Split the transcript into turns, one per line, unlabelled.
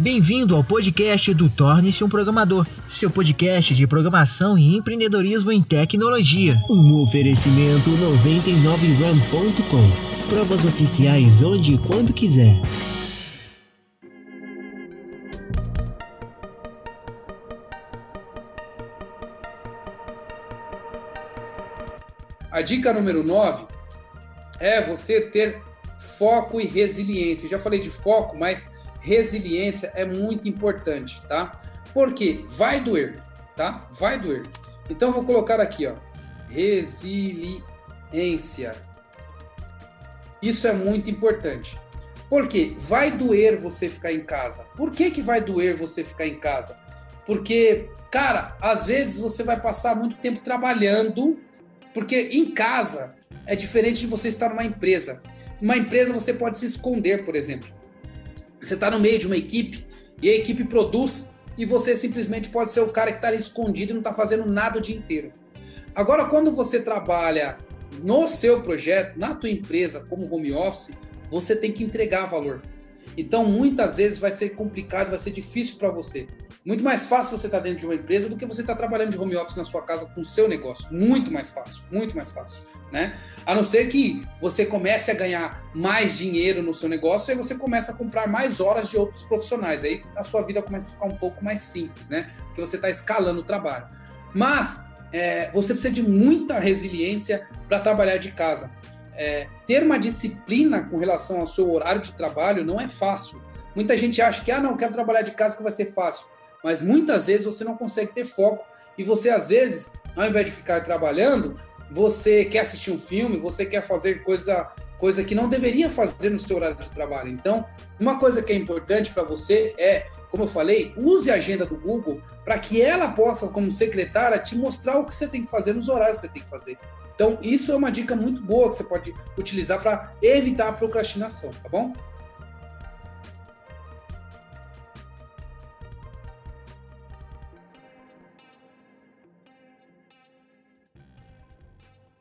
Bem-vindo ao podcast do Torne-se um Programador, seu podcast de programação e empreendedorismo em tecnologia.
Um oferecimento 99ram.com. Provas oficiais onde e quando quiser.
A dica número 9 é você ter foco e resiliência. Já falei de foco, mas resiliência é muito importante, tá? Porque vai doer, tá? Vai doer. Então vou colocar aqui, ó, resiliência. Isso é muito importante. Porque vai doer você ficar em casa. Por que que vai doer você ficar em casa? Porque, cara, às vezes você vai passar muito tempo trabalhando, porque em casa é diferente de você estar numa empresa. Numa empresa você pode se esconder, por exemplo. Você está no meio de uma equipe e a equipe produz e você simplesmente pode ser o cara que está ali escondido e não está fazendo nada o dia inteiro. Agora, quando você trabalha no seu projeto, na tua empresa, como home office, você tem que entregar valor. Então, muitas vezes vai ser complicado, vai ser difícil para você. Muito mais fácil você estar tá dentro de uma empresa do que você estar tá trabalhando de home office na sua casa com o seu negócio. Muito mais fácil, muito mais fácil, né? A não ser que você comece a ganhar mais dinheiro no seu negócio e você começa a comprar mais horas de outros profissionais. Aí a sua vida começa a ficar um pouco mais simples, né? Porque você está escalando o trabalho. Mas é, você precisa de muita resiliência para trabalhar de casa. É, ter uma disciplina com relação ao seu horário de trabalho não é fácil. Muita gente acha que, ah, não, quero trabalhar de casa que vai ser fácil mas muitas vezes você não consegue ter foco e você às vezes, ao invés de ficar trabalhando, você quer assistir um filme, você quer fazer coisa coisa que não deveria fazer no seu horário de trabalho. Então, uma coisa que é importante para você é, como eu falei, use a agenda do Google para que ela possa, como secretária, te mostrar o que você tem que fazer nos horários que você tem que fazer. Então, isso é uma dica muito boa que você pode utilizar para evitar a procrastinação, tá bom?